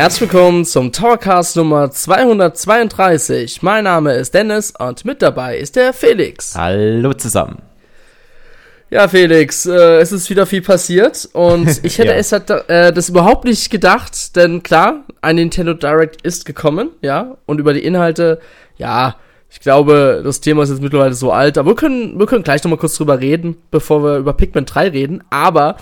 Herzlich willkommen zum Towercast Nummer 232. Mein Name ist Dennis und mit dabei ist der Felix. Hallo zusammen. Ja, Felix, äh, es ist wieder viel passiert und ich hätte ja. es halt, äh, das überhaupt nicht gedacht, denn klar, ein Nintendo Direct ist gekommen, ja, und über die Inhalte, ja, ich glaube, das Thema ist jetzt mittlerweile so alt, aber wir können, wir können gleich nochmal kurz drüber reden, bevor wir über Pikmin 3 reden, aber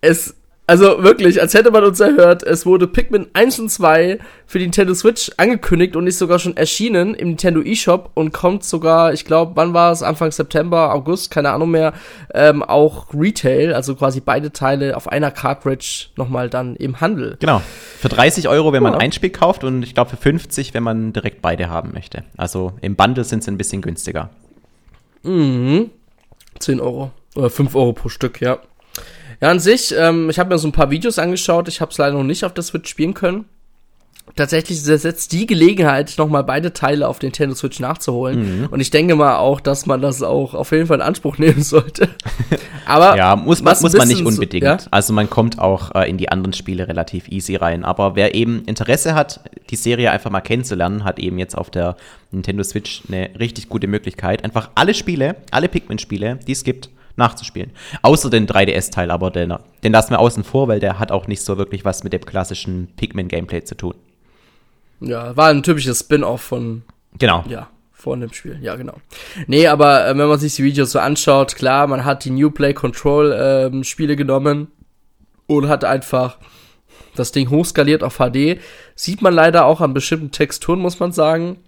es also wirklich, als hätte man uns erhört, es wurde Pikmin 1 und 2 für die Nintendo Switch angekündigt und ist sogar schon erschienen im Nintendo eShop und kommt sogar, ich glaube, wann war es? Anfang September, August, keine Ahnung mehr, ähm, auch Retail, also quasi beide Teile auf einer Cartridge nochmal dann im Handel. Genau. Für 30 Euro, wenn man ein Spiel kauft und ich glaube für 50, wenn man direkt beide haben möchte. Also im Bundle sind sie ein bisschen günstiger. Mhm. 10 Euro. Oder 5 Euro pro Stück, ja. Ja, an sich, ähm, ich habe mir so ein paar Videos angeschaut. Ich habe es leider noch nicht auf der Switch spielen können. Tatsächlich ist jetzt die Gelegenheit, nochmal beide Teile auf den Nintendo Switch nachzuholen. Mhm. Und ich denke mal auch, dass man das auch auf jeden Fall in Anspruch nehmen sollte. Aber ja, muss man, muss man nicht unbedingt. So, ja? Also man kommt auch äh, in die anderen Spiele relativ easy rein. Aber wer eben Interesse hat, die Serie einfach mal kennenzulernen, hat eben jetzt auf der Nintendo Switch eine richtig gute Möglichkeit, einfach alle Spiele, alle Pikmin-Spiele, die es gibt, nachzuspielen. Außer den 3DS-Teil, aber den, den lassen wir außen vor, weil der hat auch nicht so wirklich was mit dem klassischen Pikmin-Gameplay zu tun. Ja, war ein typisches Spin-off von. Genau. Ja, von dem Spiel. Ja, genau. Nee, aber äh, wenn man sich die Videos so anschaut, klar, man hat die New Play Control äh, Spiele genommen und hat einfach das Ding hochskaliert auf HD. Sieht man leider auch an bestimmten Texturen, muss man sagen.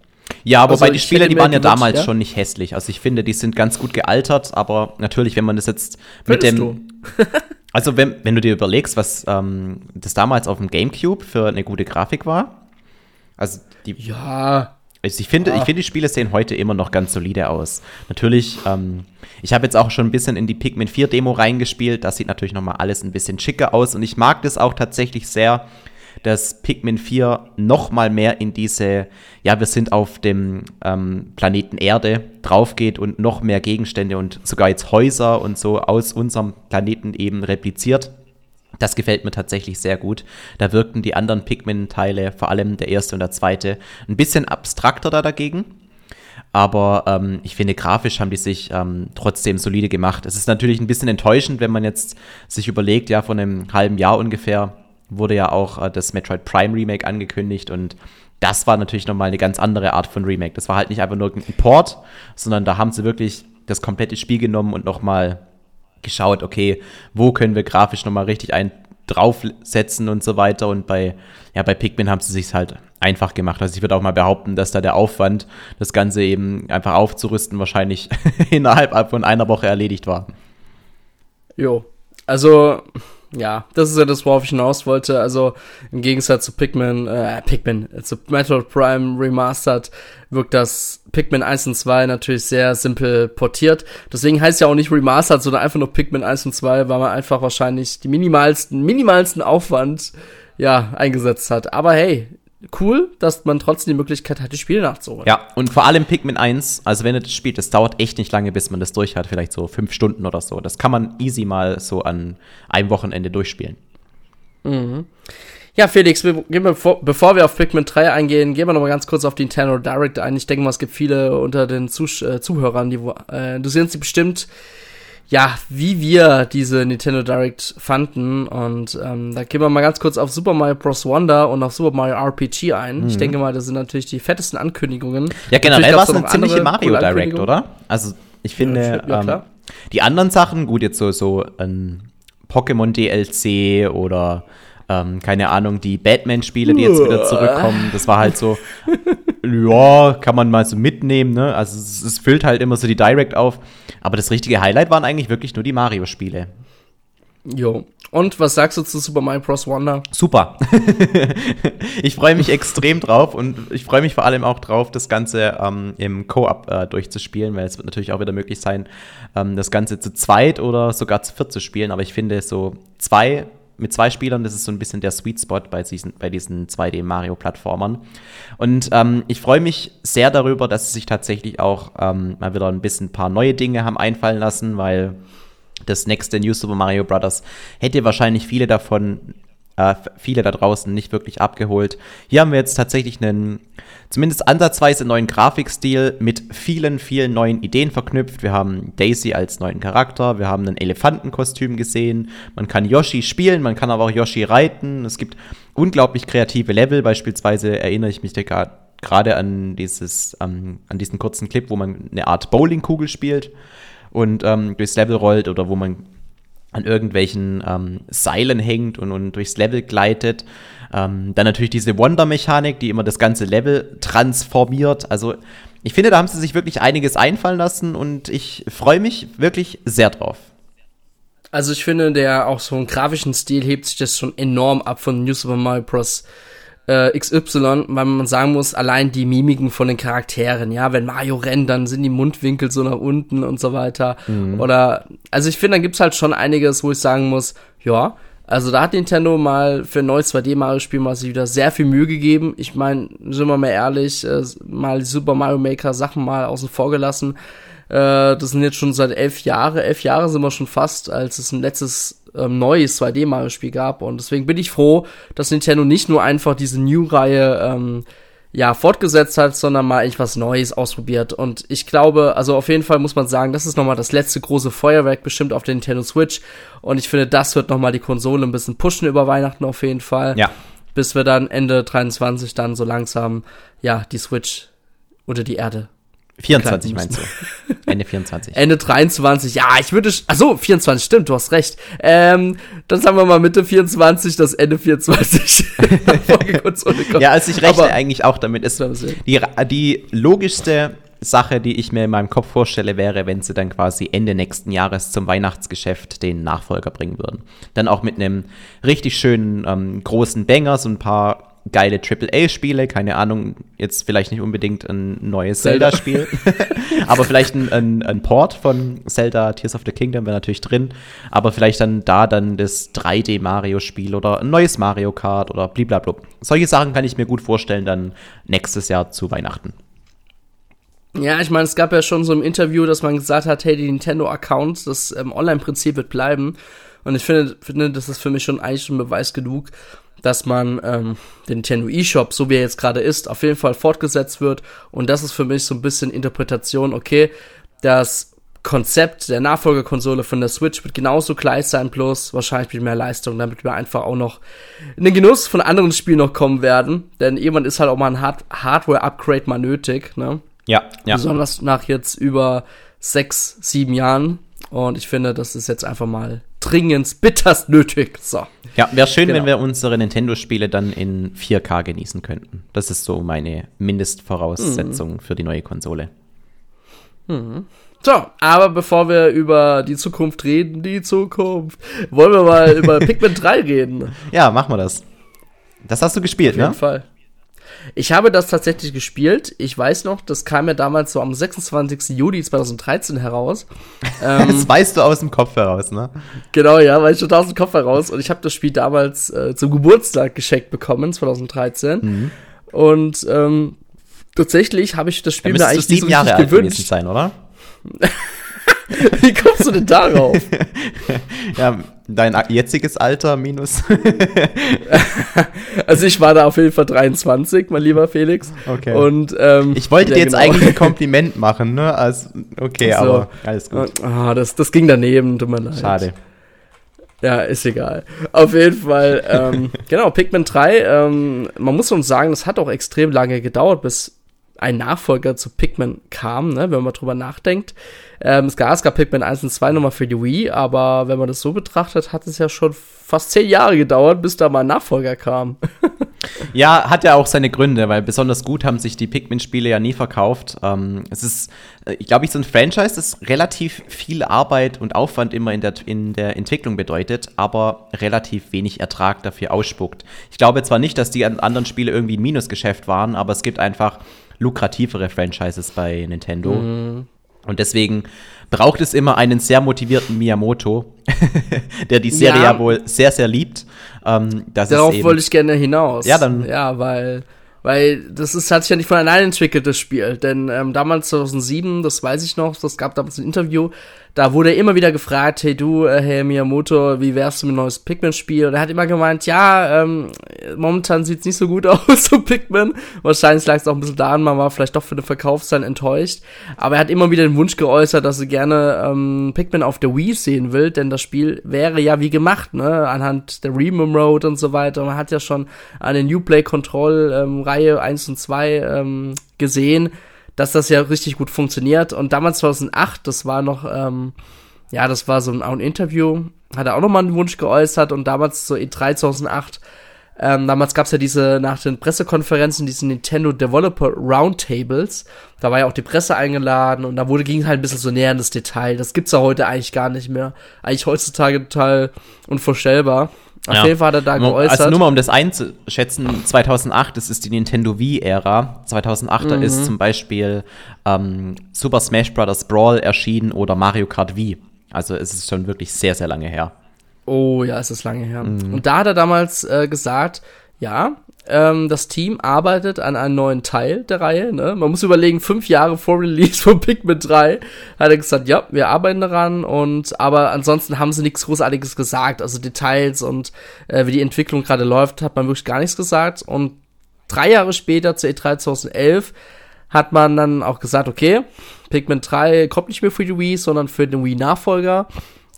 Ja, aber also, bei die Spiele, die waren ja damals ja? schon nicht hässlich. Also ich finde, die sind ganz gut gealtert, aber natürlich, wenn man das jetzt mit Findest dem. also wenn, wenn du dir überlegst, was ähm, das damals auf dem GameCube für eine gute Grafik war. Also die. Ja. Also ich finde, ja. ich finde, die Spiele sehen heute immer noch ganz solide aus. Natürlich, ähm, ich habe jetzt auch schon ein bisschen in die Pikmin 4 Demo reingespielt. Das sieht natürlich noch mal alles ein bisschen schicker aus und ich mag das auch tatsächlich sehr, dass Pikmin 4 noch mal mehr in diese, ja, wir sind auf dem ähm, Planeten Erde draufgeht und noch mehr Gegenstände und sogar jetzt Häuser und so aus unserem Planeten eben repliziert. Das gefällt mir tatsächlich sehr gut. Da wirkten die anderen Pikmin-Teile, vor allem der erste und der zweite, ein bisschen abstrakter da dagegen. Aber ähm, ich finde, grafisch haben die sich ähm, trotzdem solide gemacht. Es ist natürlich ein bisschen enttäuschend, wenn man jetzt sich überlegt, ja, von einem halben Jahr ungefähr wurde ja auch äh, das Metroid Prime Remake angekündigt und das war natürlich nochmal eine ganz andere Art von Remake. Das war halt nicht einfach nur ein Port, sondern da haben sie wirklich das komplette Spiel genommen und nochmal geschaut, okay, wo können wir grafisch nochmal richtig ein draufsetzen und so weiter. Und bei, ja, bei Pikmin haben sie sich halt einfach gemacht. Also ich würde auch mal behaupten, dass da der Aufwand, das Ganze eben einfach aufzurüsten, wahrscheinlich innerhalb von einer Woche erledigt war. Jo, also ja, das ist ja das, worauf ich hinaus wollte. Also im Gegensatz zu Pikmin, äh, Pikmin, äh, zu Metroid Prime Remastered wirkt das Pikmin 1 und 2 natürlich sehr simpel portiert. Deswegen heißt ja auch nicht Remastered, sondern einfach nur Pikmin 1 und 2, weil man einfach wahrscheinlich die minimalsten, minimalsten Aufwand ja, eingesetzt hat. Aber hey, cool, dass man trotzdem die Möglichkeit hat, die Spiele nachzuholen. Ja, und vor allem Pikmin 1, also wenn ihr das spielt, das dauert echt nicht lange, bis man das durch hat, vielleicht so fünf Stunden oder so. Das kann man easy mal so an einem Wochenende durchspielen. Mhm. Ja, Felix, wir, bevor, bevor wir auf Pikmin 3 eingehen, gehen wir noch mal ganz kurz auf die Nintendo Direct ein. Ich denke mal, es gibt viele unter den Zuh äh, Zuhörern, die äh, interessieren sich bestimmt, ja, wie wir diese Nintendo Direct fanden. Und ähm, da gehen wir mal ganz kurz auf Super Mario Bros. Wonder und auf Super Mario RPG ein. Mhm. Ich denke mal, das sind natürlich die fettesten Ankündigungen. Ja, generell war es eine ziemliche Mario Direct, oder? Also, ich finde, ja, ähm, die anderen Sachen, gut, jetzt so, so ein Pokémon DLC oder ähm, keine Ahnung, die Batman-Spiele, die jetzt wieder zurückkommen, das war halt so, ja, kann man mal so mitnehmen, ne? Also es, es, füllt halt immer so die Direct auf. Aber das richtige Highlight waren eigentlich wirklich nur die Mario-Spiele. Jo. Und was sagst du zu Super Mario Bros. Wonder? Super. ich freue mich extrem drauf und ich freue mich vor allem auch drauf, das Ganze ähm, im Co-op äh, durchzuspielen, weil es wird natürlich auch wieder möglich sein, ähm, das Ganze zu zweit oder sogar zu viert zu spielen. Aber ich finde, so zwei mit zwei Spielern, das ist so ein bisschen der Sweet Spot bei diesen, bei diesen 2D-Mario-Plattformern. Und ähm, ich freue mich sehr darüber, dass sie sich tatsächlich auch ähm, mal wieder ein bisschen ein paar neue Dinge haben einfallen lassen, weil das nächste New Super Mario Bros. hätte wahrscheinlich viele davon äh, viele da draußen nicht wirklich abgeholt. Hier haben wir jetzt tatsächlich einen zumindest ansatzweise neuen Grafikstil mit vielen, vielen neuen Ideen verknüpft. Wir haben Daisy als neuen Charakter, wir haben ein Elefantenkostüm gesehen, man kann Yoshi spielen, man kann aber auch Yoshi reiten. Es gibt unglaublich kreative Level, beispielsweise erinnere ich mich gerade an dieses, ähm, an diesen kurzen Clip, wo man eine Art Bowlingkugel spielt und ähm, durchs Level rollt oder wo man an irgendwelchen ähm, Seilen hängt und, und durchs Level gleitet. Ähm, dann natürlich diese Wonder-Mechanik, die immer das ganze Level transformiert. Also ich finde, da haben sie sich wirklich einiges einfallen lassen und ich freue mich wirklich sehr drauf. Also ich finde, der auch so einen grafischen Stil hebt sich das schon enorm ab von New Super Mario Bros äh, XY, weil man sagen muss, allein die Mimiken von den Charakteren, ja, wenn Mario rennt, dann sind die Mundwinkel so nach unten und so weiter. Mhm. Oder, also ich finde, da gibt's halt schon einiges, wo ich sagen muss, ja, also da hat Nintendo mal für ein neues 2D-Mario-Spiel mal sich wieder sehr viel Mühe gegeben. Ich meine, sind wir mal ehrlich, äh, mal die Super Mario Maker Sachen mal außen vor gelassen. Äh, das sind jetzt schon seit elf Jahre, elf Jahre sind wir schon fast, als es ein letztes ähm, neues 2D-Mario-Spiel gab. Und deswegen bin ich froh, dass Nintendo nicht nur einfach diese New-Reihe ähm, ja, fortgesetzt hat, sondern mal echt was Neues ausprobiert. Und ich glaube, also auf jeden Fall muss man sagen, das ist nochmal das letzte große Feuerwerk bestimmt auf der Nintendo Switch. Und ich finde, das wird nochmal die Konsole ein bisschen pushen über Weihnachten auf jeden Fall. Ja. Bis wir dann Ende 23 dann so langsam, ja, die Switch unter die Erde 24 meinst du? Ende 24. Ende 23. Ja, ich würde. Achso, 24, stimmt, du hast recht. Ähm, dann sagen wir mal Mitte 24, das Ende 24. ja, also ich rechne Aber, eigentlich auch damit. Ist die, die logischste Sache, die ich mir in meinem Kopf vorstelle, wäre, wenn sie dann quasi Ende nächsten Jahres zum Weihnachtsgeschäft den Nachfolger bringen würden. Dann auch mit einem richtig schönen ähm, großen Banger, so ein paar geile AAA-Spiele, keine Ahnung, jetzt vielleicht nicht unbedingt ein neues Zelda-Spiel, aber vielleicht ein, ein, ein, Port von Zelda Tears of the Kingdom wäre natürlich drin, aber vielleicht dann da dann das 3D-Mario-Spiel oder ein neues Mario Kart oder blablabla. Solche Sachen kann ich mir gut vorstellen dann nächstes Jahr zu Weihnachten. Ja, ich meine, es gab ja schon so im Interview, dass man gesagt hat, hey, die Nintendo-Account, das ähm, Online-Prinzip wird bleiben. Und ich finde, finde, das ist für mich schon eigentlich schon Beweis genug, dass man ähm, den Nintendo eShop, so wie er jetzt gerade ist, auf jeden Fall fortgesetzt wird. Und das ist für mich so ein bisschen Interpretation, okay, das Konzept der Nachfolgerkonsole von der Switch wird genauso gleich sein, plus wahrscheinlich mit mehr Leistung, damit wir einfach auch noch in den Genuss von anderen Spielen noch kommen werden. Denn irgendwann ist halt auch mal ein Hard Hardware-Upgrade mal nötig, ne? Ja, ja. Besonders nach jetzt über sechs, sieben Jahren. Und ich finde, das ist jetzt einfach mal dringend, bitterst nötig. So. Ja, wäre schön, genau. wenn wir unsere Nintendo-Spiele dann in 4K genießen könnten. Das ist so meine Mindestvoraussetzung mhm. für die neue Konsole. Mhm. So, aber bevor wir über die Zukunft reden, die Zukunft, wollen wir mal über Pikmin 3 reden. Ja, machen wir das. Das hast du gespielt, ne? Auf jeden? Fall. Ich habe das tatsächlich gespielt. Ich weiß noch, das kam ja damals so am 26. Juli 2013 heraus. Ähm, das weißt du aus dem Kopf heraus, ne? Genau, ja, weiß ich schon aus dem Kopf heraus. Und ich habe das Spiel damals äh, zum Geburtstag geschenkt bekommen, 2013. Mhm. Und ähm, tatsächlich habe ich das Spiel mir eigentlich sieben Jahre alt gewünscht. sein, oder? Wie kommst du denn darauf? ja, dein jetziges Alter minus. also ich war da auf jeden Fall 23, mein lieber Felix. Okay. Und ähm, ich wollte dir jetzt genau. eigentlich ein Kompliment machen, ne? Also, okay, so. aber alles gut. Ah, das, das ging daneben, tut mir leid. Schade. Ja, ist egal. Auf jeden Fall, ähm, genau, Pikmin 3, ähm, man muss uns sagen, das hat auch extrem lange gedauert, bis ein Nachfolger zu Pikmin kam, ne, wenn man drüber nachdenkt. Ähm, es, gab, es gab Pikmin 1 und 2 nochmal für die Wii, aber wenn man das so betrachtet, hat es ja schon fast zehn Jahre gedauert, bis da mal ein Nachfolger kam. ja, hat ja auch seine Gründe, weil besonders gut haben sich die Pikmin-Spiele ja nie verkauft. Ähm, es ist, äh, ich glaube, so ein Franchise, das relativ viel Arbeit und Aufwand immer in der, in der Entwicklung bedeutet, aber relativ wenig Ertrag dafür ausspuckt. Ich glaube zwar nicht, dass die anderen Spiele irgendwie ein Minusgeschäft waren, aber es gibt einfach lukrativere Franchises bei Nintendo. Mhm. Und deswegen braucht es immer einen sehr motivierten Miyamoto, der die Serie ja, wohl sehr, sehr liebt. Ähm, Darauf wollte ich gerne hinaus. Ja, dann. Ja, weil Weil das ist, hat sich ja nicht von allein entwickelt, das Spiel. Denn ähm, damals 2007, das weiß ich noch, das gab damals ein Interview, da wurde er immer wieder gefragt, hey du, äh, Herr Miyamoto, wie wärst du mit einem neues Pikmin-Spiel? Und er hat immer gemeint, ja, ähm, momentan sieht's nicht so gut aus, so Pikmin. Wahrscheinlich lag es auch ein bisschen daran, man war vielleicht doch für den Verkaufszahlen enttäuscht. Aber er hat immer wieder den Wunsch geäußert, dass er gerne ähm, Pikmin auf der Wii sehen will, denn das Spiel wäre ja wie gemacht, ne, anhand der Remum Road und so weiter. Man hat ja schon eine New Play Control ähm, Reihe 1 und 2 ähm, gesehen dass das ja richtig gut funktioniert. Und damals 2008, das war noch, ähm, ja, das war so ein, ein Interview, hat er auch nochmal einen Wunsch geäußert und damals so E3 2008, ähm, damals gab's ja diese, nach den Pressekonferenzen, diese Nintendo Developer Roundtables, da war ja auch die Presse eingeladen und da wurde, ging halt ein bisschen so näher in das Detail. Das gibt's ja heute eigentlich gar nicht mehr. Eigentlich heutzutage total unvorstellbar. Auf ja. jeden Fall hat er da geäußert. Also nur mal um das einzuschätzen, 2008, das ist die Nintendo Wii-Ära. 2008 mhm. ist zum Beispiel ähm, Super Smash Bros. Brawl erschienen oder Mario Kart Wii. Also es ist schon wirklich sehr, sehr lange her. Oh ja, es ist lange her. Mhm. Und da hat er damals äh, gesagt, ja, ähm, das Team arbeitet an einem neuen Teil der Reihe. Ne? Man muss überlegen, fünf Jahre vor Release von Pikmin 3 hat er gesagt, ja, wir arbeiten daran und aber ansonsten haben sie nichts Großartiges gesagt. Also Details und äh, wie die Entwicklung gerade läuft, hat man wirklich gar nichts gesagt. Und drei Jahre später, zur E3 2011, hat man dann auch gesagt, okay, Pikmin 3 kommt nicht mehr für die Wii, sondern für den Wii-Nachfolger.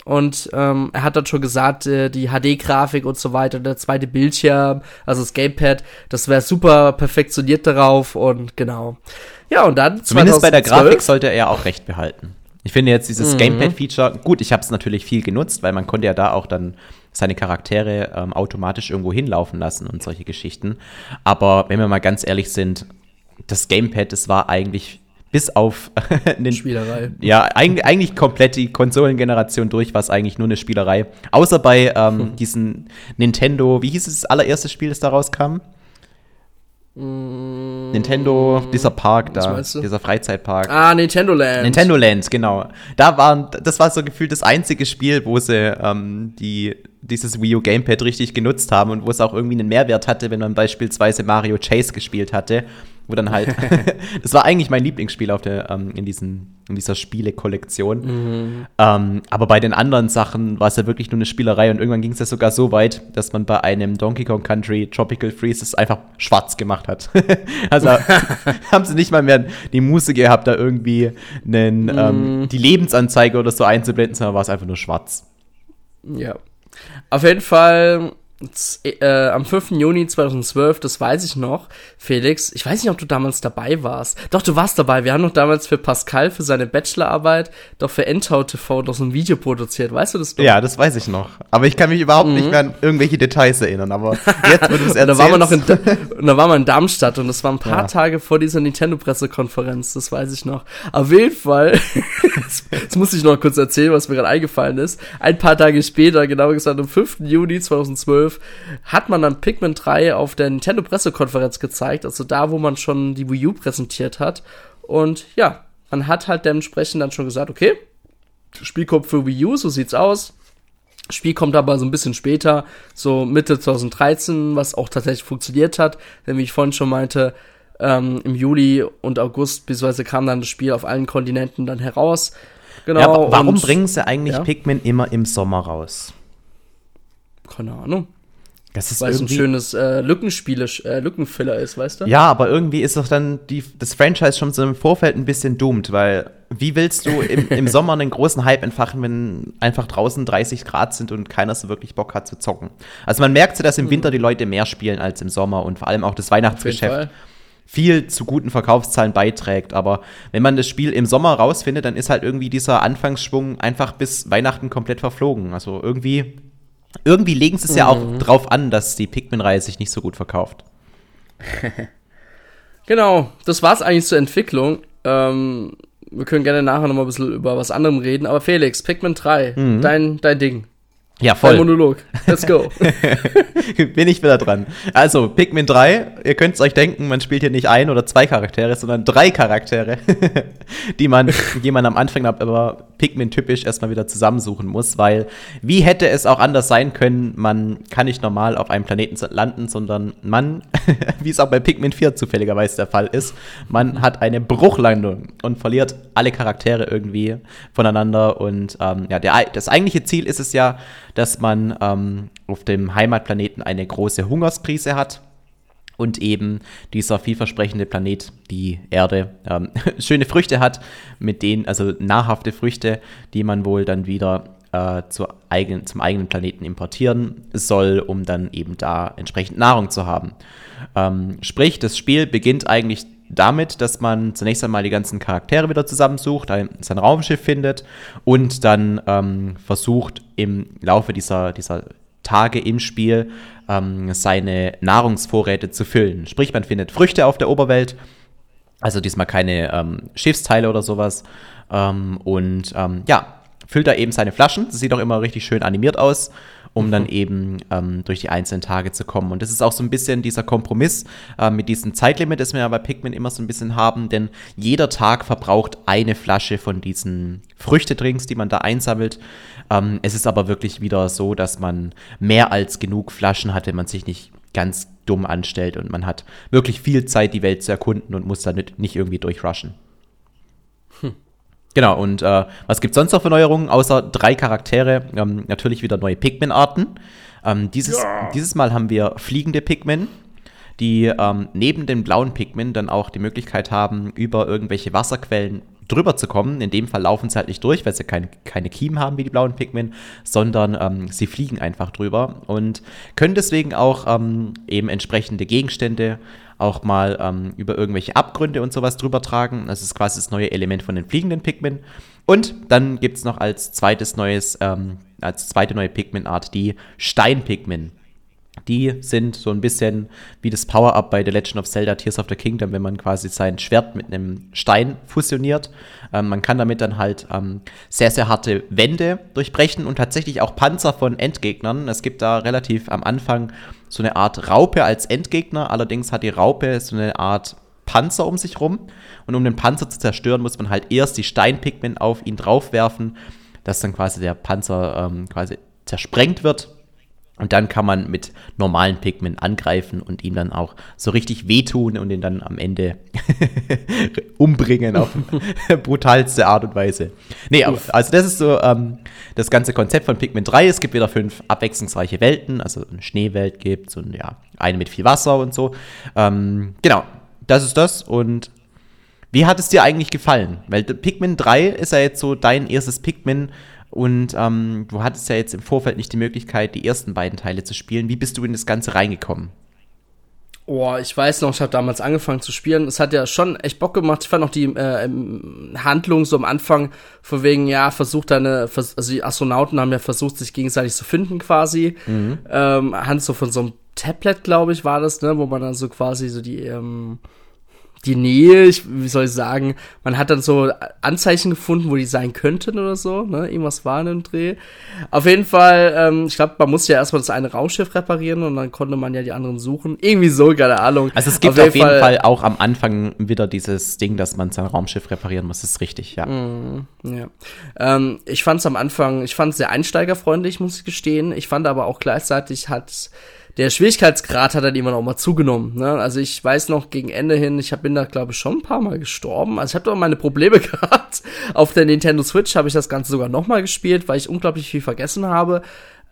Und ähm, er hat dann schon gesagt, äh, die HD-Grafik und so weiter, der zweite Bildschirm, also das Gamepad, das wäre super perfektioniert darauf und genau. Ja, und dann. Zumindest 2012, bei der Grafik sollte er auch recht behalten. Ich finde jetzt dieses mhm. Gamepad-Feature, gut, ich habe es natürlich viel genutzt, weil man konnte ja da auch dann seine Charaktere ähm, automatisch irgendwo hinlaufen lassen und solche Geschichten. Aber wenn wir mal ganz ehrlich sind, das Gamepad, das war eigentlich bis auf eine Spielerei. Ja, eigentlich, eigentlich komplett die Konsolengeneration durch, war es eigentlich nur eine Spielerei. Außer bei ähm, hm. diesen Nintendo, wie hieß es das allererste Spiel, das da rauskam? Mm, Nintendo, dieser Park da, dieser Freizeitpark. Ah, Nintendo Land. Nintendo Land, genau. Da waren, das war so gefühlt das einzige Spiel, wo sie ähm, die, dieses Wii U Gamepad richtig genutzt haben und wo es auch irgendwie einen Mehrwert hatte, wenn man beispielsweise Mario Chase gespielt hatte wo dann halt, das war eigentlich mein Lieblingsspiel auf der, ähm, in, diesen, in dieser Spielekollektion. Mhm. Ähm, aber bei den anderen Sachen war es ja wirklich nur eine Spielerei und irgendwann ging es ja sogar so weit, dass man bei einem Donkey Kong Country Tropical Freeze es einfach schwarz gemacht hat. also haben sie nicht mal mehr die Muße gehabt, da irgendwie einen, mhm. ähm, die Lebensanzeige oder so einzublenden, sondern war es einfach nur schwarz. Ja. Auf jeden Fall äh, am 5. Juni 2012, das weiß ich noch, Felix, ich weiß nicht, ob du damals dabei warst. Doch, du warst dabei. Wir haben noch damals für Pascal für seine Bachelorarbeit doch für Entau TV noch so ein Video produziert. Weißt du das noch? Ja, das weiß ich noch. Aber ich kann mich überhaupt mhm. nicht mehr an irgendwelche Details erinnern. Aber jetzt, wo du es erzählst. da waren wir noch in, da waren wir in Darmstadt und das war ein paar ja. Tage vor dieser Nintendo-Pressekonferenz. Das weiß ich noch. Auf jeden Fall, jetzt muss ich noch kurz erzählen, was mir gerade eingefallen ist. Ein paar Tage später, genau gesagt am 5. Juni 2012, hat man dann Pikmin 3 auf der Nintendo-Pressekonferenz gezeigt gezeigt, also da, wo man schon die Wii U präsentiert hat. Und ja, man hat halt dementsprechend dann schon gesagt, okay, Spiel kommt für Wii U, so sieht's aus. Spiel kommt aber so ein bisschen später, so Mitte 2013, was auch tatsächlich funktioniert hat. Denn wie ich vorhin schon meinte, ähm, im Juli und August beziehungsweise kam dann das Spiel auf allen Kontinenten dann heraus. Genau. Ja, warum und, bringen sie eigentlich ja? Pikmin immer im Sommer raus? Keine Ahnung. Das ist Weil es ein schönes äh, Lückenspiele, äh, Lückenfiller ist, weißt du? Ja, aber irgendwie ist doch dann die, das Franchise schon so im Vorfeld ein bisschen doomed, weil wie willst du im, im Sommer einen großen Hype entfachen, wenn einfach draußen 30 Grad sind und keiner so wirklich Bock hat zu zocken? Also man merkt so, dass im mhm. Winter die Leute mehr spielen als im Sommer und vor allem auch das Weihnachtsgeschäft viel zu guten Verkaufszahlen beiträgt. Aber wenn man das Spiel im Sommer rausfindet, dann ist halt irgendwie dieser Anfangsschwung einfach bis Weihnachten komplett verflogen. Also irgendwie irgendwie legen sie es mhm. ja auch mhm. drauf an, dass die Pikmin-Reihe sich nicht so gut verkauft. genau, das war's eigentlich zur Entwicklung. Ähm, wir können gerne nachher noch mal ein bisschen über was anderem reden. Aber Felix, Pikmin 3, mhm. dein, dein Ding. Ja, voll. Ein Monolog. Let's go. Bin ich wieder dran. Also, Pikmin 3, ihr könnt es euch denken, man spielt hier nicht ein oder zwei Charaktere, sondern drei Charaktere, die man, die man am Anfang aber Pikmin-typisch erstmal wieder zusammensuchen muss, weil wie hätte es auch anders sein können, man kann nicht normal auf einem Planeten landen, sondern man, wie es auch bei Pikmin 4 zufälligerweise der Fall ist, man hat eine Bruchlandung und verliert alle Charaktere irgendwie voneinander und ähm, ja, der, das eigentliche Ziel ist es ja, dass man ähm, auf dem Heimatplaneten eine große Hungerskrise hat und eben dieser vielversprechende Planet, die Erde, ähm, schöne Früchte hat, mit denen, also nahrhafte Früchte, die man wohl dann wieder äh, zur eigen, zum eigenen Planeten importieren soll, um dann eben da entsprechend Nahrung zu haben. Ähm, sprich, das Spiel beginnt eigentlich damit, dass man zunächst einmal die ganzen Charaktere wieder zusammensucht, ein, sein Raumschiff findet und dann ähm, versucht im Laufe dieser, dieser Tage im Spiel ähm, seine Nahrungsvorräte zu füllen. Sprich, man findet Früchte auf der Oberwelt, also diesmal keine ähm, Schiffsteile oder sowas. Ähm, und ähm, ja, füllt da eben seine Flaschen. Das sieht auch immer richtig schön animiert aus um mhm. dann eben ähm, durch die einzelnen Tage zu kommen. Und das ist auch so ein bisschen dieser Kompromiss äh, mit diesem Zeitlimit, das wir ja bei Pikmin immer so ein bisschen haben, denn jeder Tag verbraucht eine Flasche von diesen Früchtedrinks, die man da einsammelt. Ähm, es ist aber wirklich wieder so, dass man mehr als genug Flaschen hat, wenn man sich nicht ganz dumm anstellt und man hat wirklich viel Zeit, die Welt zu erkunden und muss da nicht, nicht irgendwie durchrushen. Genau, und äh, was gibt es sonst noch für Neuerungen, außer drei Charaktere? Ähm, natürlich wieder neue Pikmin-Arten. Ähm, dieses, ja. dieses Mal haben wir fliegende Pikmin, die ähm, neben den blauen Pikmin dann auch die Möglichkeit haben, über irgendwelche Wasserquellen drüber zu kommen. In dem Fall laufen sie halt nicht durch, weil sie keine, keine Kiemen haben wie die blauen Pikmin, sondern ähm, sie fliegen einfach drüber und können deswegen auch ähm, eben entsprechende Gegenstände auch mal ähm, über irgendwelche Abgründe und sowas drüber tragen. Das ist quasi das neue Element von den fliegenden Pikmin. Und dann gibt es noch als zweites neues, ähm, als zweite neue Pikmin-Art die Stein-Pikmin. Die sind so ein bisschen wie das Power-Up bei The Legend of Zelda Tears of the Kingdom, wenn man quasi sein Schwert mit einem Stein fusioniert. Ähm, man kann damit dann halt ähm, sehr, sehr harte Wände durchbrechen und tatsächlich auch Panzer von Endgegnern. Es gibt da relativ am Anfang so eine Art Raupe als Endgegner. Allerdings hat die Raupe so eine Art Panzer um sich rum. Und um den Panzer zu zerstören, muss man halt erst die Steinpigment auf ihn draufwerfen, dass dann quasi der Panzer ähm, quasi zersprengt wird. Und dann kann man mit normalen Pikmin angreifen und ihm dann auch so richtig wehtun und ihn dann am Ende umbringen auf brutalste Art und Weise. Nee, also das ist so ähm, das ganze Konzept von Pikmin 3. Es gibt wieder fünf abwechslungsreiche Welten, also eine Schneewelt gibt es und ja, eine mit viel Wasser und so. Ähm, genau, das ist das und wie hat es dir eigentlich gefallen? Weil Pikmin 3 ist ja jetzt so dein erstes Pikmin, und ähm, du hattest ja jetzt im Vorfeld nicht die Möglichkeit, die ersten beiden Teile zu spielen. Wie bist du in das Ganze reingekommen? Oh, ich weiß noch, ich habe damals angefangen zu spielen. Es hat ja schon echt Bock gemacht. Ich fand auch die äh, Handlung so am Anfang, von wegen, ja, versucht eine, also die Astronauten haben ja versucht, sich gegenseitig zu finden quasi. Mhm. Ähm, Hand so von so einem Tablet, glaube ich, war das, ne, wo man dann so quasi so die, ähm, die Nähe, ich, wie soll ich sagen, man hat dann so Anzeichen gefunden, wo die sein könnten oder so, ne? Irgendwas war in dem Dreh. Auf jeden Fall, ähm, ich glaube, man musste ja erstmal das eine Raumschiff reparieren und dann konnte man ja die anderen suchen. Irgendwie so, keine Ahnung. Also es gibt auf jeden, auf jeden Fall, Fall, auch am Anfang wieder dieses Ding, dass man sein Raumschiff reparieren muss, das ist richtig, ja. Mm, ja. Ähm, ich fand es am Anfang, ich fand es sehr einsteigerfreundlich, muss ich gestehen. Ich fand aber auch gleichzeitig hat der Schwierigkeitsgrad hat dann irgendwann auch mal zugenommen. Ne? Also ich weiß noch gegen Ende hin, ich hab, bin da glaube ich schon ein paar Mal gestorben. Also ich habe doch meine Probleme gehabt. Auf der Nintendo Switch habe ich das Ganze sogar noch mal gespielt, weil ich unglaublich viel vergessen habe.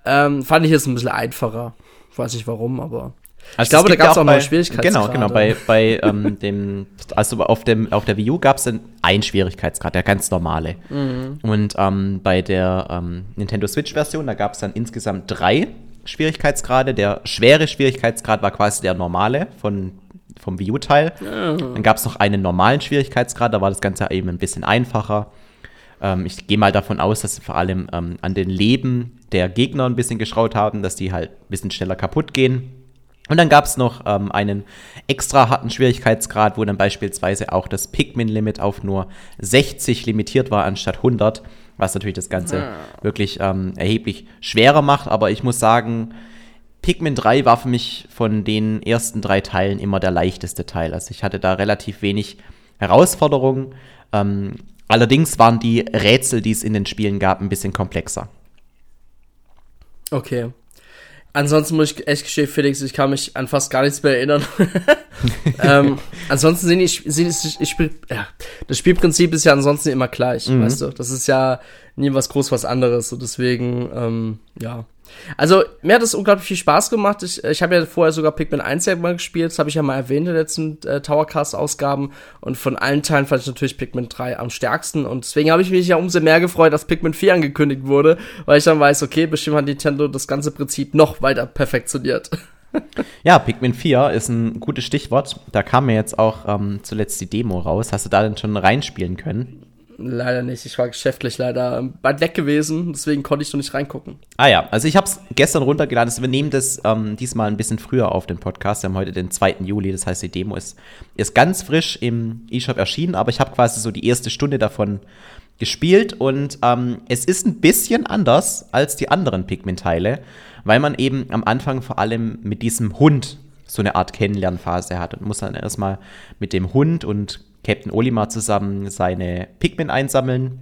Ähm, fand ich es ein bisschen einfacher. Ich weiß nicht warum, aber also ich glaube, da gab es auch, auch mal Schwierigkeitsgrad. Genau, genau. Bei, bei ähm, dem, also auf, dem, auf der Wii U gab es einen Schwierigkeitsgrad, der ganz normale. Mhm. Und ähm, bei der ähm, Nintendo Switch-Version, da gab es dann insgesamt drei Schwierigkeitsgrade. Der schwere Schwierigkeitsgrad war quasi der normale von, vom Wii U-Teil. Ja. Dann gab es noch einen normalen Schwierigkeitsgrad, da war das Ganze eben ein bisschen einfacher. Ähm, ich gehe mal davon aus, dass sie vor allem ähm, an den Leben der Gegner ein bisschen geschraut haben, dass die halt ein bisschen schneller kaputt gehen. Und dann gab es noch ähm, einen extra harten Schwierigkeitsgrad, wo dann beispielsweise auch das Pikmin-Limit auf nur 60 limitiert war anstatt 100. was natürlich das Ganze ja. wirklich ähm, erheblich schwerer macht. Aber ich muss sagen, Pikmin 3 war für mich von den ersten drei Teilen immer der leichteste Teil. Also ich hatte da relativ wenig Herausforderungen. Ähm, allerdings waren die Rätsel, die es in den Spielen gab, ein bisschen komplexer. Okay. Ansonsten muss ich echt gestehen, Felix, ich kann mich an fast gar nichts mehr erinnern. ähm, ansonsten sind ich, sind ich, ich spiel, ja, das Spielprinzip ist ja ansonsten immer gleich, mhm. weißt du? Das ist ja nie was groß was anderes und deswegen, ähm, ja. Also, mir hat es unglaublich viel Spaß gemacht. Ich, ich habe ja vorher sogar Pikmin 1 ja mal gespielt, das habe ich ja mal erwähnt in den letzten äh, Towercast-Ausgaben. Und von allen Teilen fand ich natürlich Pikmin 3 am stärksten. Und deswegen habe ich mich ja umso mehr gefreut, dass Pikmin 4 angekündigt wurde, weil ich dann weiß, okay, bestimmt hat Nintendo das ganze Prinzip noch weiter perfektioniert. Ja, Pikmin 4 ist ein gutes Stichwort. Da kam mir jetzt auch ähm, zuletzt die Demo raus. Hast du da denn schon reinspielen können? Leider nicht. Ich war geschäftlich leider bald weg gewesen, deswegen konnte ich noch nicht reingucken. Ah ja, also ich habe es gestern runtergeladen. Also wir nehmen das ähm, diesmal ein bisschen früher auf den Podcast. Wir haben heute den 2. Juli, das heißt, die Demo ist, ist ganz frisch im eShop erschienen, aber ich habe quasi so die erste Stunde davon gespielt und ähm, es ist ein bisschen anders als die anderen Pikmin-Teile, weil man eben am Anfang vor allem mit diesem Hund so eine Art Kennenlernphase hat und muss dann erstmal mit dem Hund und Captain Olimar zusammen seine Pikmin einsammeln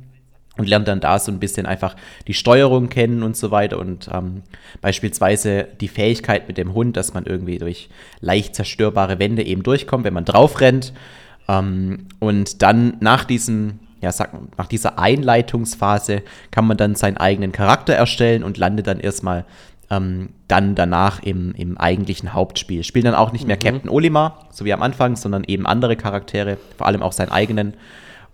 und lernt dann da so ein bisschen einfach die Steuerung kennen und so weiter und ähm, beispielsweise die Fähigkeit mit dem Hund, dass man irgendwie durch leicht zerstörbare Wände eben durchkommt, wenn man drauf rennt. Ähm, und dann nach diesem ja, sag, nach dieser Einleitungsphase kann man dann seinen eigenen Charakter erstellen und landet dann erstmal ähm, dann danach im, im eigentlichen Hauptspiel. Spielen dann auch nicht mehr mhm. Captain Olimar, so wie am Anfang, sondern eben andere Charaktere, vor allem auch seinen eigenen.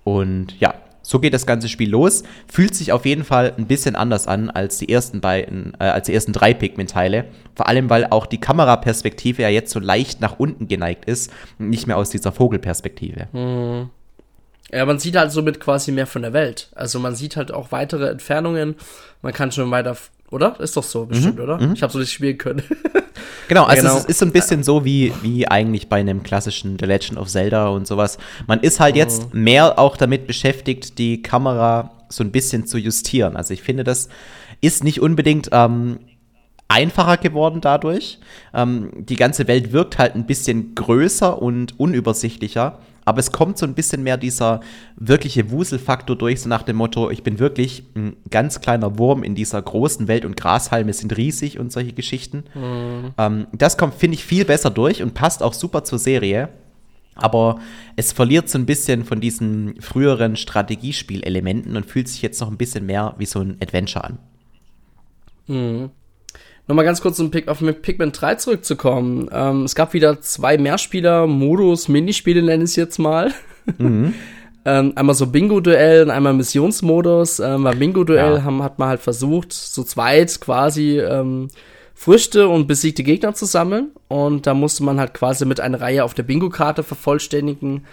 Und ja, so geht das ganze Spiel los. Fühlt sich auf jeden Fall ein bisschen anders an als die ersten beiden, äh, als die ersten drei Pikmin-Teile. Vor allem, weil auch die Kameraperspektive ja jetzt so leicht nach unten geneigt ist und nicht mehr aus dieser Vogelperspektive. Mhm. Ja, man sieht halt somit quasi mehr von der Welt. Also man sieht halt auch weitere Entfernungen. Man kann schon weiter oder? Ist doch so, bestimmt, mhm. oder? Mhm. Ich habe so nicht spielen können. genau, also genau. es ist so ein bisschen so wie, wie eigentlich bei einem klassischen The Legend of Zelda und sowas. Man ist halt mhm. jetzt mehr auch damit beschäftigt, die Kamera so ein bisschen zu justieren. Also ich finde, das ist nicht unbedingt ähm, einfacher geworden dadurch. Ähm, die ganze Welt wirkt halt ein bisschen größer und unübersichtlicher aber es kommt so ein bisschen mehr dieser wirkliche Wuselfaktor durch, so nach dem Motto, ich bin wirklich ein ganz kleiner Wurm in dieser großen Welt und Grashalme sind riesig und solche Geschichten. Mhm. Ähm, das kommt, finde ich, viel besser durch und passt auch super zur Serie. Aber es verliert so ein bisschen von diesen früheren Strategiespielelementen und fühlt sich jetzt noch ein bisschen mehr wie so ein Adventure an. Mhm. Nochmal ganz kurz um Pick, auf Pikmin 3 zurückzukommen. Ähm, es gab wieder zwei Mehrspieler-Modus, Minispiele nenne ich es jetzt mal. Mhm. ähm, einmal so Bingo-Duell und einmal Missionsmodus. Ähm, beim Bingo-Duell ja. hat man halt versucht, so zweit quasi ähm, Früchte und besiegte Gegner zu sammeln. Und da musste man halt quasi mit einer Reihe auf der Bingo-Karte vervollständigen.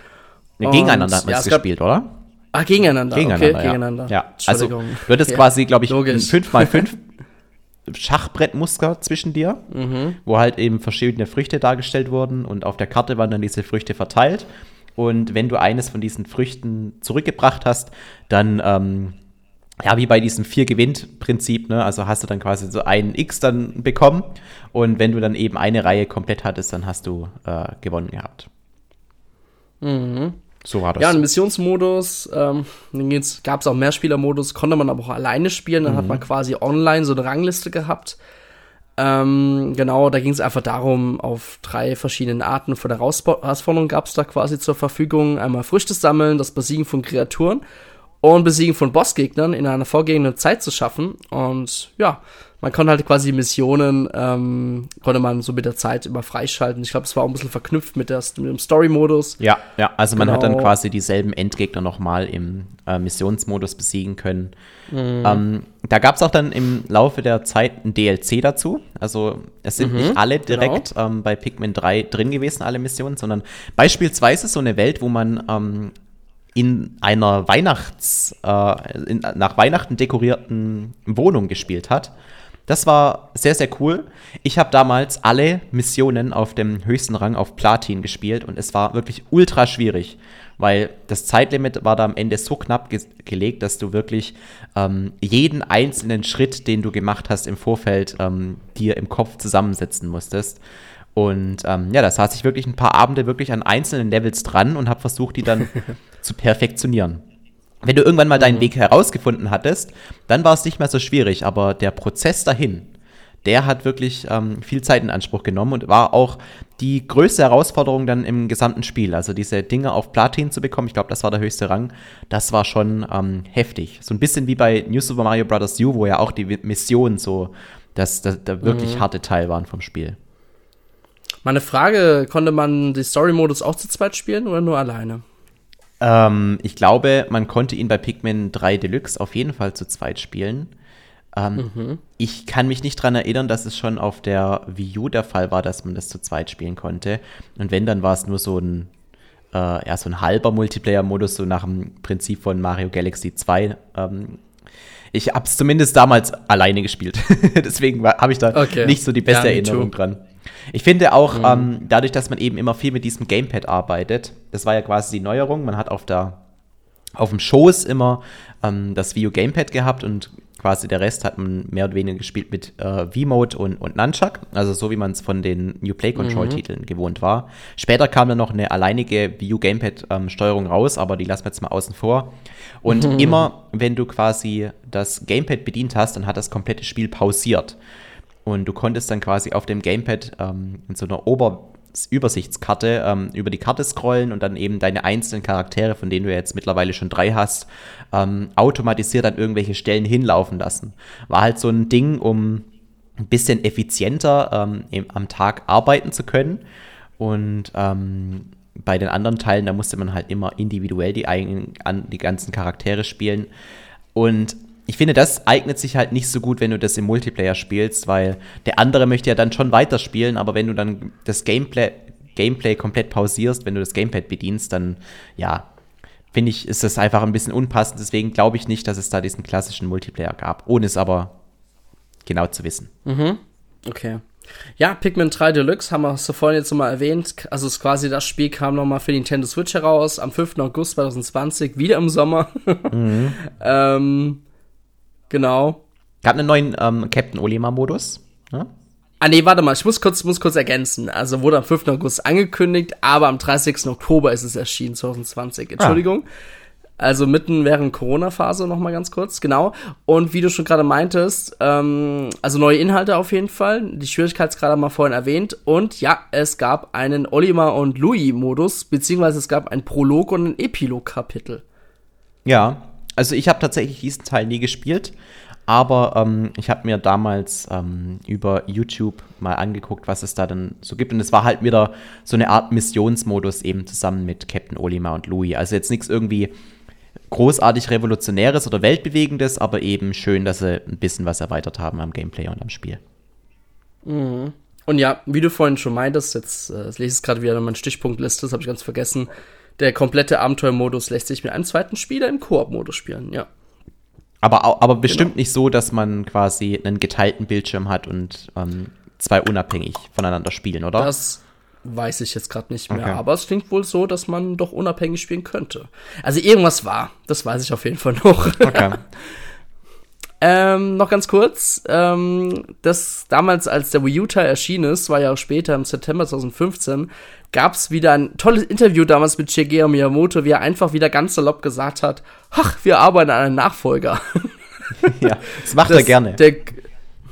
Ja, gegeneinander hat man es gespielt, oder? Ah, gegeneinander. Gegeneinander, okay, ja. gegeneinander. Ja, also du hattest ja. quasi, glaube ich, Logisch. 5x5 Schachbrettmuster zwischen dir, mhm. wo halt eben verschiedene Früchte dargestellt wurden und auf der Karte waren dann diese Früchte verteilt. Und wenn du eines von diesen Früchten zurückgebracht hast, dann, ähm, ja, wie bei diesem Vier-Gewinnt-Prinzip, ne? also hast du dann quasi so einen X dann bekommen. Und wenn du dann eben eine Reihe komplett hattest, dann hast du äh, gewonnen gehabt. Mhm. So war das. Ja, ein Missionsmodus, ähm, dann gab es auch Mehrspielermodus, konnte man aber auch alleine spielen. Dann mhm. hat man quasi online so eine Rangliste gehabt. Ähm, genau, da ging es einfach darum, auf drei verschiedenen Arten von Herausforderungen gab es da quasi zur Verfügung. Einmal Früchte sammeln, das Besiegen von Kreaturen und Besiegen von Bossgegnern in einer vorgehenden Zeit zu schaffen. Und ja, man konnte halt quasi Missionen, ähm, konnte man so mit der Zeit immer freischalten. Ich glaube, es war auch ein bisschen verknüpft mit, der, mit dem Story-Modus. Ja, ja, also man genau. hat dann genau. quasi dieselben Endgegner nochmal im äh, Missionsmodus besiegen können. Mhm. Ähm, da gab es auch dann im Laufe der Zeit ein DLC dazu. Also es sind mhm, nicht alle genau. direkt genau. ähm, bei Pikmin 3 drin gewesen, alle Missionen, sondern beispielsweise so eine Welt, wo man ähm, in einer Weihnachts, äh, in, nach Weihnachten dekorierten Wohnung gespielt hat Das war sehr, sehr cool. Ich habe damals alle Missionen auf dem höchsten Rang auf Platin gespielt und es war wirklich ultra schwierig, weil das Zeitlimit war da am Ende so knapp ge gelegt, dass du wirklich ähm, jeden einzelnen Schritt, den du gemacht hast im Vorfeld, ähm, dir im Kopf zusammensetzen musstest. Und ähm, ja, da saß ich wirklich ein paar Abende wirklich an einzelnen Levels dran und habe versucht, die dann zu perfektionieren. Wenn du irgendwann mal deinen mhm. Weg herausgefunden hattest, dann war es nicht mehr so schwierig, aber der Prozess dahin, der hat wirklich ähm, viel Zeit in Anspruch genommen und war auch die größte Herausforderung dann im gesamten Spiel. Also diese Dinge auf Platin zu bekommen, ich glaube, das war der höchste Rang, das war schon ähm, heftig. So ein bisschen wie bei New Super Mario Bros. U, wo ja auch die Missionen so das, das, der wirklich mhm. harte Teil waren vom Spiel. Meine Frage, konnte man die Story-Modus auch zu zweit spielen oder nur alleine? Ähm, ich glaube, man konnte ihn bei Pikmin 3 Deluxe auf jeden Fall zu zweit spielen. Ähm, mhm. Ich kann mich nicht daran erinnern, dass es schon auf der Wii U der Fall war, dass man das zu zweit spielen konnte. Und wenn, dann war es nur so ein, äh, ja, so ein halber Multiplayer-Modus, so nach dem Prinzip von Mario Galaxy 2. Ähm, ich habe es zumindest damals alleine gespielt. Deswegen habe ich da okay. nicht so die beste ja, Erinnerung dran. Ich finde auch, mhm. ähm, dadurch, dass man eben immer viel mit diesem Gamepad arbeitet, das war ja quasi die Neuerung, man hat auf der auf dem Schoß immer ähm, das View Gamepad gehabt und quasi der Rest hat man mehr oder weniger gespielt mit äh, V-Mode und, und Nunchuck, also so wie man es von den New Play Control-Titeln mhm. gewohnt war. Später kam dann noch eine alleinige View Gamepad-Steuerung ähm, raus, aber die lassen wir jetzt mal außen vor. Und mhm. immer, wenn du quasi das Gamepad bedient hast, dann hat das komplette Spiel pausiert. Und du konntest dann quasi auf dem Gamepad ähm, in so einer Oberübersichtskarte ähm, über die Karte scrollen und dann eben deine einzelnen Charaktere, von denen du jetzt mittlerweile schon drei hast, ähm, automatisiert an irgendwelche Stellen hinlaufen lassen. War halt so ein Ding, um ein bisschen effizienter ähm, am Tag arbeiten zu können. Und ähm, bei den anderen Teilen, da musste man halt immer individuell die, eigenen, die ganzen Charaktere spielen. Und ich finde, das eignet sich halt nicht so gut, wenn du das im Multiplayer spielst, weil der andere möchte ja dann schon weiterspielen, aber wenn du dann das Gameplay, Gameplay komplett pausierst, wenn du das Gamepad bedienst, dann ja, finde ich, ist das einfach ein bisschen unpassend. Deswegen glaube ich nicht, dass es da diesen klassischen Multiplayer gab, ohne es aber genau zu wissen. Mhm. Okay. Ja, Pikmin 3 Deluxe haben wir so vorhin jetzt nochmal erwähnt. Also ist quasi das Spiel kam nochmal für Nintendo Switch heraus am 5. August 2020, wieder im Sommer. Mhm. ähm, Genau. Gab einen neuen ähm, Captain Olema-Modus. Ja? Ah, nee, warte mal, ich muss kurz, muss kurz ergänzen. Also wurde am 5. August angekündigt, aber am 30. Oktober ist es erschienen, 2020. Entschuldigung. Ah. Also mitten während Corona-Phase noch mal ganz kurz, genau. Und wie du schon gerade meintest, ähm, also neue Inhalte auf jeden Fall. Die Schwierigkeitsgrade mal vorhin erwähnt. Und ja, es gab einen Olimar und Louis-Modus, beziehungsweise es gab ein Prolog und ein Epilog-Kapitel. Ja, also ich habe tatsächlich diesen Teil nie gespielt, aber ähm, ich habe mir damals ähm, über YouTube mal angeguckt, was es da dann so gibt. Und es war halt wieder so eine Art Missionsmodus eben zusammen mit Captain Olimar und Louis. Also jetzt nichts irgendwie großartig Revolutionäres oder Weltbewegendes, aber eben schön, dass sie ein bisschen was erweitert haben am Gameplay und am Spiel. Mhm. Und ja, wie du vorhin schon meintest, jetzt äh, lese ich gerade wieder meine Stichpunktliste, das habe ich ganz vergessen der komplette Abenteuermodus lässt sich mit einem zweiten Spieler im Koop-Modus spielen, ja. Aber, aber bestimmt genau. nicht so, dass man quasi einen geteilten Bildschirm hat und ähm, zwei unabhängig voneinander spielen, oder? Das weiß ich jetzt gerade nicht mehr. Okay. Aber es klingt wohl so, dass man doch unabhängig spielen könnte. Also irgendwas war. Das weiß ich auf jeden Fall noch. Okay. Ähm, noch ganz kurz, ähm, das damals, als der Wii U-Teil erschienen ist, zwei Jahre später, im September 2015, gab es wieder ein tolles Interview damals mit Shigeru Miyamoto, wie er einfach wieder ganz salopp gesagt hat, ach, wir arbeiten an einem Nachfolger. ja, das macht das, er gerne. Der,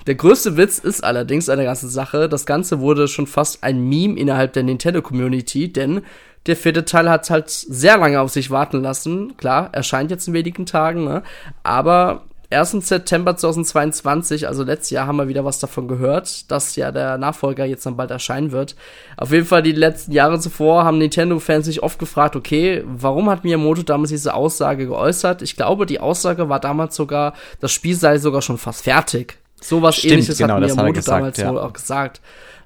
der größte Witz ist allerdings an der ganzen Sache, das Ganze wurde schon fast ein Meme innerhalb der Nintendo-Community, denn der vierte Teil hat halt sehr lange auf sich warten lassen. Klar, erscheint jetzt in wenigen Tagen, ne? aber 1. September 2022, also letztes Jahr, haben wir wieder was davon gehört, dass ja der Nachfolger jetzt dann bald erscheinen wird. Auf jeden Fall die letzten Jahre zuvor haben Nintendo-Fans sich oft gefragt, okay, warum hat Miyamoto damals diese Aussage geäußert? Ich glaube, die Aussage war damals sogar, das Spiel sei sogar schon fast fertig. Sowas Stimmt, ähnliches genau, hat Miyamoto gesagt, damals ja. wohl auch gesagt.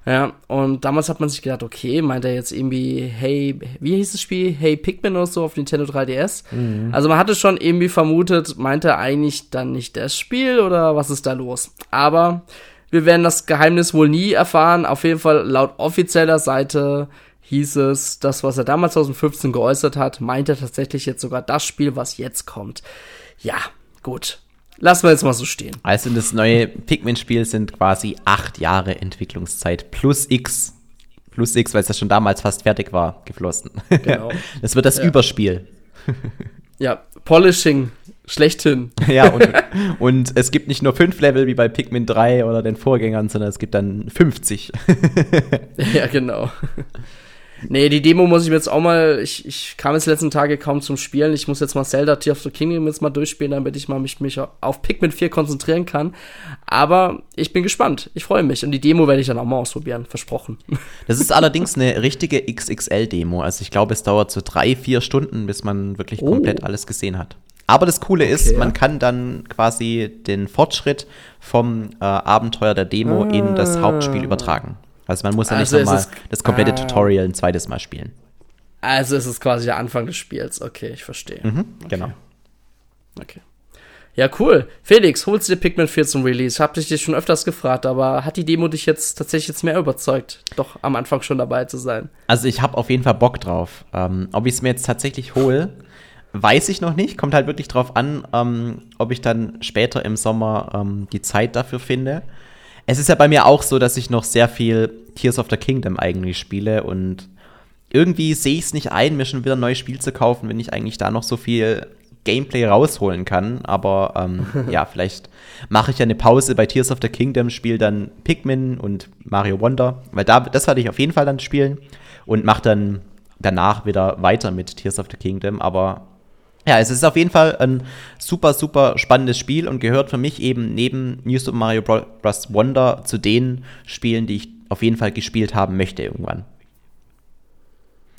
Ja, und damals hat man sich gedacht, okay, meint er jetzt irgendwie, hey, wie hieß das Spiel? Hey Pikmin oder so auf Nintendo 3DS? Mhm. Also man hatte schon irgendwie vermutet, meint er eigentlich dann nicht das Spiel oder was ist da los? Aber wir werden das Geheimnis wohl nie erfahren. Auf jeden Fall laut offizieller Seite hieß es, das, was er damals 2015 geäußert hat, meint er tatsächlich jetzt sogar das Spiel, was jetzt kommt. Ja, gut. Lassen wir jetzt mal so stehen. Also das neue Pikmin-Spiel sind quasi acht Jahre Entwicklungszeit plus X. Plus X, weil es ja schon damals fast fertig war, geflossen. Genau. Das wird das ja. Überspiel. Ja, Polishing schlechthin. Ja, und, und, es gibt nicht nur fünf Level wie bei Pikmin 3 oder den Vorgängern, sondern es gibt dann 50. Ja, genau. Nee, die Demo muss ich mir jetzt auch mal, ich, ich kam jetzt letzten Tage kaum zum Spielen. Ich muss jetzt mal Zelda Tear of the Kingdom jetzt mal durchspielen, damit ich mal mich, mich auf Pikmin 4 konzentrieren kann. Aber ich bin gespannt. Ich freue mich. Und die Demo werde ich dann auch mal ausprobieren. Versprochen. Das ist allerdings eine richtige XXL-Demo. Also ich glaube, es dauert so drei, vier Stunden, bis man wirklich oh. komplett alles gesehen hat. Aber das Coole okay, ist, man kann dann quasi den Fortschritt vom äh, Abenteuer der Demo ah. in das Hauptspiel übertragen. Also man muss ja nicht also nochmal das komplette ah. Tutorial ein zweites Mal spielen. Also es ist quasi der Anfang des Spiels. Okay, ich verstehe. Mhm, okay. Genau. Okay. Ja, cool. Felix, holst du dir Pikmin 4 zum Release? Hab dich schon öfters gefragt, aber hat die Demo dich jetzt tatsächlich jetzt mehr überzeugt, doch am Anfang schon dabei zu sein? Also ich habe auf jeden Fall Bock drauf. Ähm, ob ich es mir jetzt tatsächlich hole, weiß ich noch nicht. Kommt halt wirklich drauf an, ähm, ob ich dann später im Sommer ähm, die Zeit dafür finde es ist ja bei mir auch so, dass ich noch sehr viel Tears of the Kingdom eigentlich spiele und irgendwie sehe ich es nicht ein, mir schon wieder ein neues Spiel zu kaufen, wenn ich eigentlich da noch so viel Gameplay rausholen kann. Aber ähm, ja, vielleicht mache ich ja eine Pause bei Tears of the Kingdom, spiele dann Pikmin und Mario Wonder, weil da, das werde ich auf jeden Fall dann spielen und mache dann danach wieder weiter mit Tears of the Kingdom. Aber ja, es ist auf jeden Fall ein super, super spannendes Spiel und gehört für mich eben neben New Super Mario Bros. Wonder zu den Spielen, die ich auf jeden Fall gespielt haben möchte irgendwann.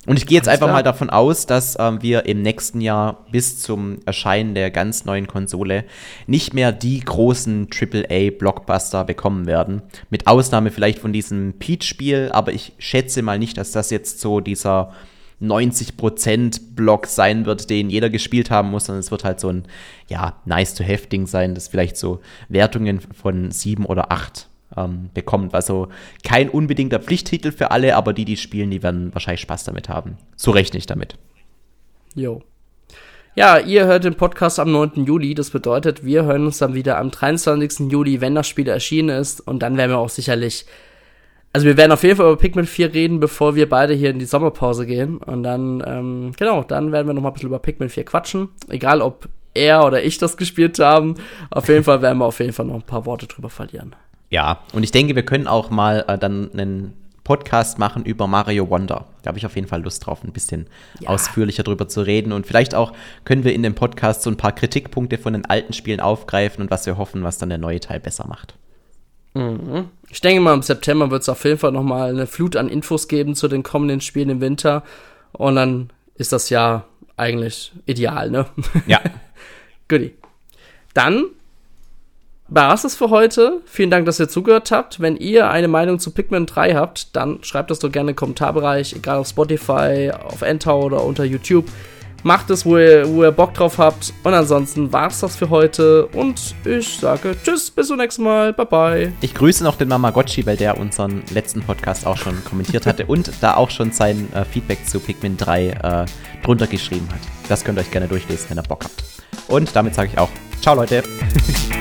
Und ich gehe jetzt einfach mal davon aus, dass ähm, wir im nächsten Jahr bis zum Erscheinen der ganz neuen Konsole nicht mehr die großen AAA-Blockbuster bekommen werden. Mit Ausnahme vielleicht von diesem Peach-Spiel, aber ich schätze mal nicht, dass das jetzt so dieser 90% Block sein wird, den jeder gespielt haben muss, sondern es wird halt so ein, ja, nice-to-have-Ding sein, das vielleicht so Wertungen von 7 oder 8 ähm, bekommt. Also kein unbedingter Pflichttitel für alle, aber die, die spielen, die werden wahrscheinlich Spaß damit haben. So rechne ich damit. Jo. Ja, ihr hört den Podcast am 9. Juli. Das bedeutet, wir hören uns dann wieder am 23. Juli, wenn das Spiel erschienen ist. Und dann werden wir auch sicherlich also wir werden auf jeden Fall über Pikmin 4 reden, bevor wir beide hier in die Sommerpause gehen. Und dann, ähm, genau, dann werden wir noch mal ein bisschen über Pikmin 4 quatschen. Egal, ob er oder ich das gespielt haben. Auf jeden Fall werden wir auf jeden Fall noch ein paar Worte drüber verlieren. Ja, und ich denke, wir können auch mal äh, dann einen Podcast machen über Mario Wonder. Da habe ich auf jeden Fall Lust drauf, ein bisschen ja. ausführlicher drüber zu reden. Und vielleicht auch können wir in dem Podcast so ein paar Kritikpunkte von den alten Spielen aufgreifen und was wir hoffen, was dann der neue Teil besser macht. Ich denke mal, im September wird es auf jeden Fall noch mal eine Flut an Infos geben zu den kommenden Spielen im Winter. Und dann ist das ja eigentlich ideal, ne? Ja. Goodie. Dann war es für heute. Vielen Dank, dass ihr zugehört habt. Wenn ihr eine Meinung zu Pikmin 3 habt, dann schreibt das doch gerne im Kommentarbereich, egal auf Spotify, auf Entau oder unter YouTube. Macht es, wo ihr, wo ihr Bock drauf habt. Und ansonsten war's das für heute. Und ich sage Tschüss, bis zum nächsten Mal. Bye bye. Ich grüße noch den Mamagotchi, weil der unseren letzten Podcast auch schon kommentiert hatte und da auch schon sein äh, Feedback zu Pikmin 3 äh, drunter geschrieben hat. Das könnt ihr euch gerne durchlesen, wenn ihr Bock habt. Und damit sage ich auch Ciao, Leute.